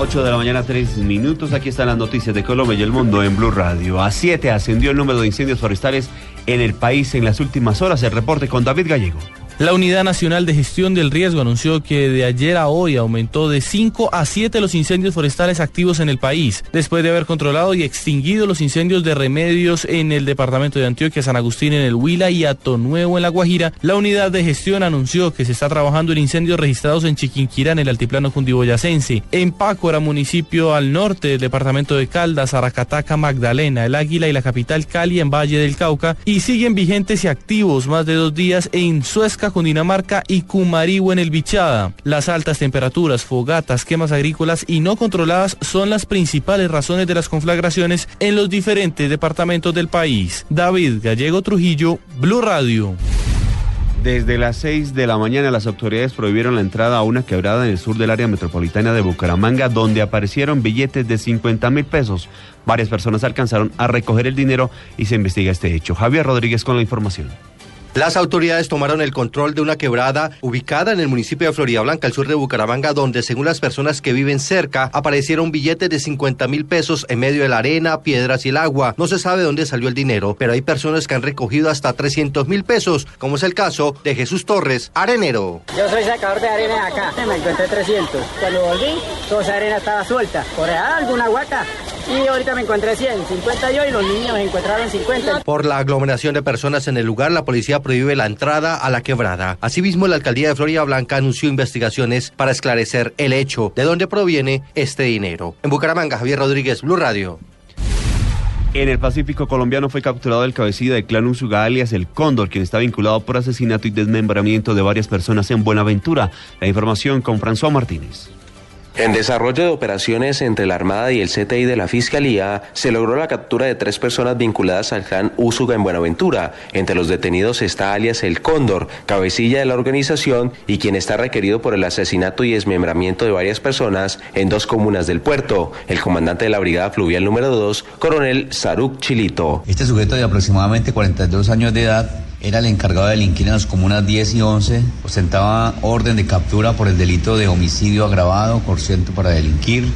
8 de la mañana, 3 minutos. Aquí están las noticias de Colombia y el mundo en Blue Radio. A 7 ascendió el número de incendios forestales en el país en las últimas horas. El reporte con David Gallego. La Unidad Nacional de Gestión del Riesgo anunció que de ayer a hoy aumentó de 5 a 7 los incendios forestales activos en el país, después de haber controlado y extinguido los incendios de remedios en el departamento de Antioquia, San Agustín en el Huila y Nuevo en La Guajira. La Unidad de Gestión anunció que se está trabajando en incendios registrados en Chiquinquirá, en el altiplano cundiboyacense, en Pácora, municipio al norte del departamento de Caldas, Aracataca, Magdalena, El Águila y la capital Cali en Valle del Cauca, y siguen vigentes y activos más de dos días en Suezca, Cundinamarca y Cumaribo en el Bichada. Las altas temperaturas, fogatas, quemas agrícolas y no controladas son las principales razones de las conflagraciones en los diferentes departamentos del país. David Gallego Trujillo, Blue Radio. Desde las 6 de la mañana las autoridades prohibieron la entrada a una quebrada en el sur del área metropolitana de Bucaramanga donde aparecieron billetes de 50 mil pesos. Varias personas alcanzaron a recoger el dinero y se investiga este hecho. Javier Rodríguez con la información. Las autoridades tomaron el control de una quebrada ubicada en el municipio de Florida Blanca, al sur de Bucaramanga, donde según las personas que viven cerca, aparecieron billetes de 50 mil pesos en medio de la arena, piedras y el agua. No se sabe dónde salió el dinero, pero hay personas que han recogido hasta 300 mil pesos, como es el caso de Jesús Torres, arenero. Yo soy sacador de arena acá, me encontré 300. Cuando volví, toda esa arena estaba suelta. Por allá alguna guata y ahorita me encontré 100, 50 yo y los niños encontraron 50. Por la aglomeración de personas en el lugar, la policía prohíbe la entrada a la quebrada. Asimismo, la alcaldía de Florida Blanca anunció investigaciones para esclarecer el hecho de dónde proviene este dinero. En Bucaramanga, Javier Rodríguez, Blue Radio. En el Pacífico colombiano fue capturado el cabecilla del clan Usuga alias el Cóndor, quien está vinculado por asesinato y desmembramiento de varias personas en Buenaventura. La información con François Martínez. En desarrollo de operaciones entre la Armada y el CTI de la Fiscalía, se logró la captura de tres personas vinculadas al clan Úsuga en Buenaventura. Entre los detenidos está alias El Cóndor, cabecilla de la organización y quien está requerido por el asesinato y desmembramiento de varias personas en dos comunas del puerto. El comandante de la Brigada Fluvial número 2, coronel Saruk Chilito. Este sujeto de aproximadamente 42 años de edad era el encargado de delinquir en las comunas 10 y 11, ostentaba orden de captura por el delito de homicidio agravado, ciento para delinquir,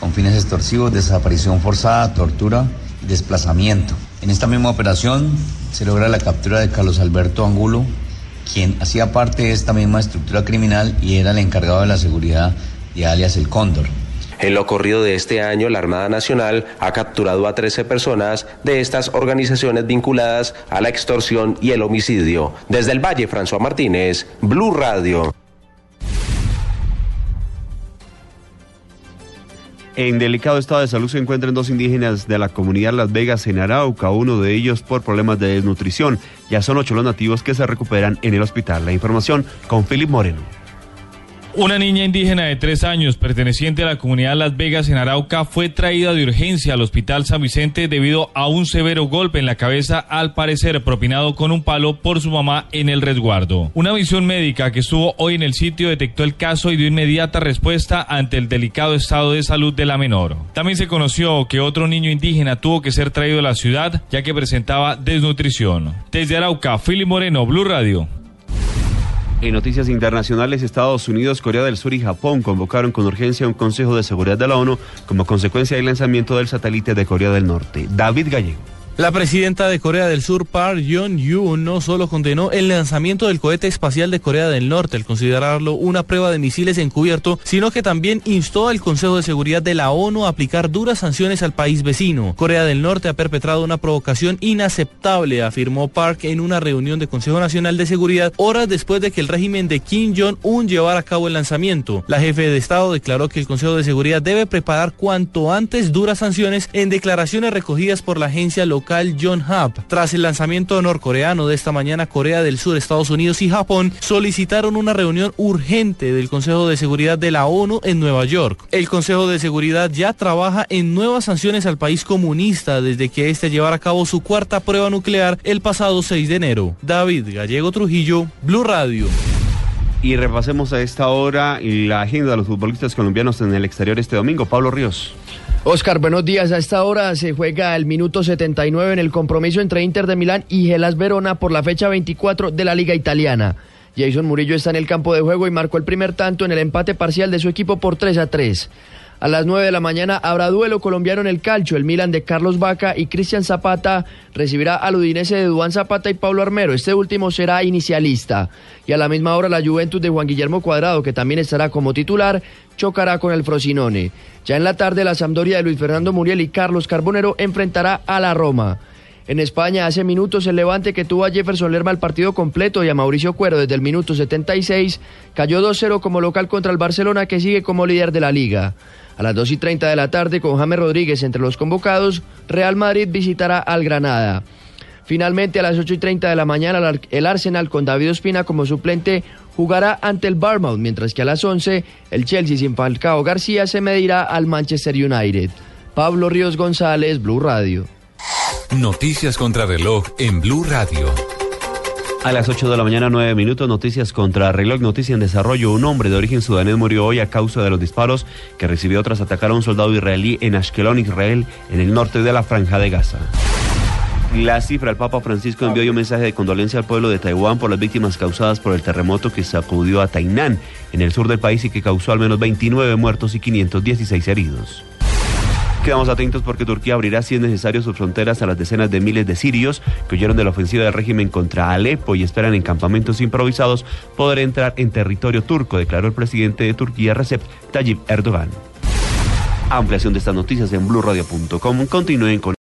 con fines extorsivos, desaparición forzada, tortura y desplazamiento. En esta misma operación se logra la captura de Carlos Alberto Angulo, quien hacía parte de esta misma estructura criminal y era el encargado de la seguridad de alias El Cóndor. En lo corrido de este año, la Armada Nacional ha capturado a 13 personas de estas organizaciones vinculadas a la extorsión y el homicidio. Desde el Valle, François Martínez, Blue Radio. En delicado estado de salud se encuentran dos indígenas de la comunidad Las Vegas en Arauca, uno de ellos por problemas de desnutrición. Ya son ocho los nativos que se recuperan en el hospital. La información con Philip Moreno. Una niña indígena de tres años, perteneciente a la comunidad Las Vegas en Arauca, fue traída de urgencia al Hospital San Vicente debido a un severo golpe en la cabeza, al parecer propinado con un palo por su mamá en el resguardo. Una misión médica que estuvo hoy en el sitio detectó el caso y dio inmediata respuesta ante el delicado estado de salud de la menor. También se conoció que otro niño indígena tuvo que ser traído a la ciudad ya que presentaba desnutrición. Desde Arauca, Philip Moreno, Blue Radio. En noticias internacionales, Estados Unidos, Corea del Sur y Japón convocaron con urgencia un Consejo de Seguridad de la ONU como consecuencia del lanzamiento del satélite de Corea del Norte. David Gallego. La presidenta de Corea del Sur, Park Geun-hye, no solo condenó el lanzamiento del cohete espacial de Corea del Norte al considerarlo una prueba de misiles encubierto, sino que también instó al Consejo de Seguridad de la ONU a aplicar duras sanciones al país vecino. Corea del Norte ha perpetrado una provocación inaceptable, afirmó Park en una reunión del Consejo Nacional de Seguridad horas después de que el régimen de Kim Jong-un llevara a cabo el lanzamiento. La jefe de Estado declaró que el Consejo de Seguridad debe preparar cuanto antes duras sanciones en declaraciones recogidas por la agencia local John Hub. Tras el lanzamiento norcoreano de esta mañana, Corea del Sur, Estados Unidos y Japón solicitaron una reunión urgente del Consejo de Seguridad de la ONU en Nueva York. El Consejo de Seguridad ya trabaja en nuevas sanciones al país comunista desde que éste llevara a cabo su cuarta prueba nuclear el pasado 6 de enero. David Gallego Trujillo, Blue Radio. Y repasemos a esta hora la agenda de los futbolistas colombianos en el exterior este domingo. Pablo Ríos. Oscar, buenos días. A esta hora se juega el minuto 79 en el compromiso entre Inter de Milán y Gelas Verona por la fecha 24 de la Liga Italiana. Jason Murillo está en el campo de juego y marcó el primer tanto en el empate parcial de su equipo por 3 a 3. A las 9 de la mañana habrá duelo colombiano en el calcio. El Milan de Carlos Vaca y Cristian Zapata recibirá al Udinese de Duan Zapata y Pablo Armero. Este último será inicialista. Y a la misma hora la Juventus de Juan Guillermo Cuadrado, que también estará como titular, chocará con el Frosinone. Ya en la tarde la Sampdoria de Luis Fernando Muriel y Carlos Carbonero enfrentará a la Roma. En España, hace minutos, el Levante que tuvo a Jefferson Lerma el partido completo y a Mauricio Cuero desde el minuto 76 cayó 2-0 como local contra el Barcelona que sigue como líder de la liga. A las 2 y 30 de la tarde, con James Rodríguez entre los convocados, Real Madrid visitará al Granada. Finalmente, a las 8 y 30 de la mañana, el Arsenal con David Ospina como suplente jugará ante el Barmouth, mientras que a las 11, el Chelsea sin Falcao García se medirá al Manchester United. Pablo Ríos González, Blue Radio. Noticias contra reloj en Blue Radio. A las 8 de la mañana, 9 minutos, noticias contra reloj, noticia en desarrollo. Un hombre de origen sudanés murió hoy a causa de los disparos que recibió tras atacar a un soldado israelí en Ashkelon, Israel, en el norte de la franja de Gaza. La cifra, el Papa Francisco envió un mensaje de condolencia al pueblo de Taiwán por las víctimas causadas por el terremoto que sacudió a Tainan, en el sur del país y que causó al menos 29 muertos y 516 heridos. Quedamos atentos porque Turquía abrirá, si es necesario, sus fronteras a las decenas de miles de sirios que huyeron de la ofensiva del régimen contra Alepo y esperan en campamentos improvisados poder entrar en territorio turco, declaró el presidente de Turquía, Recep Tayyip Erdogan. Ampliación de estas noticias en blurradio.com. Continúen con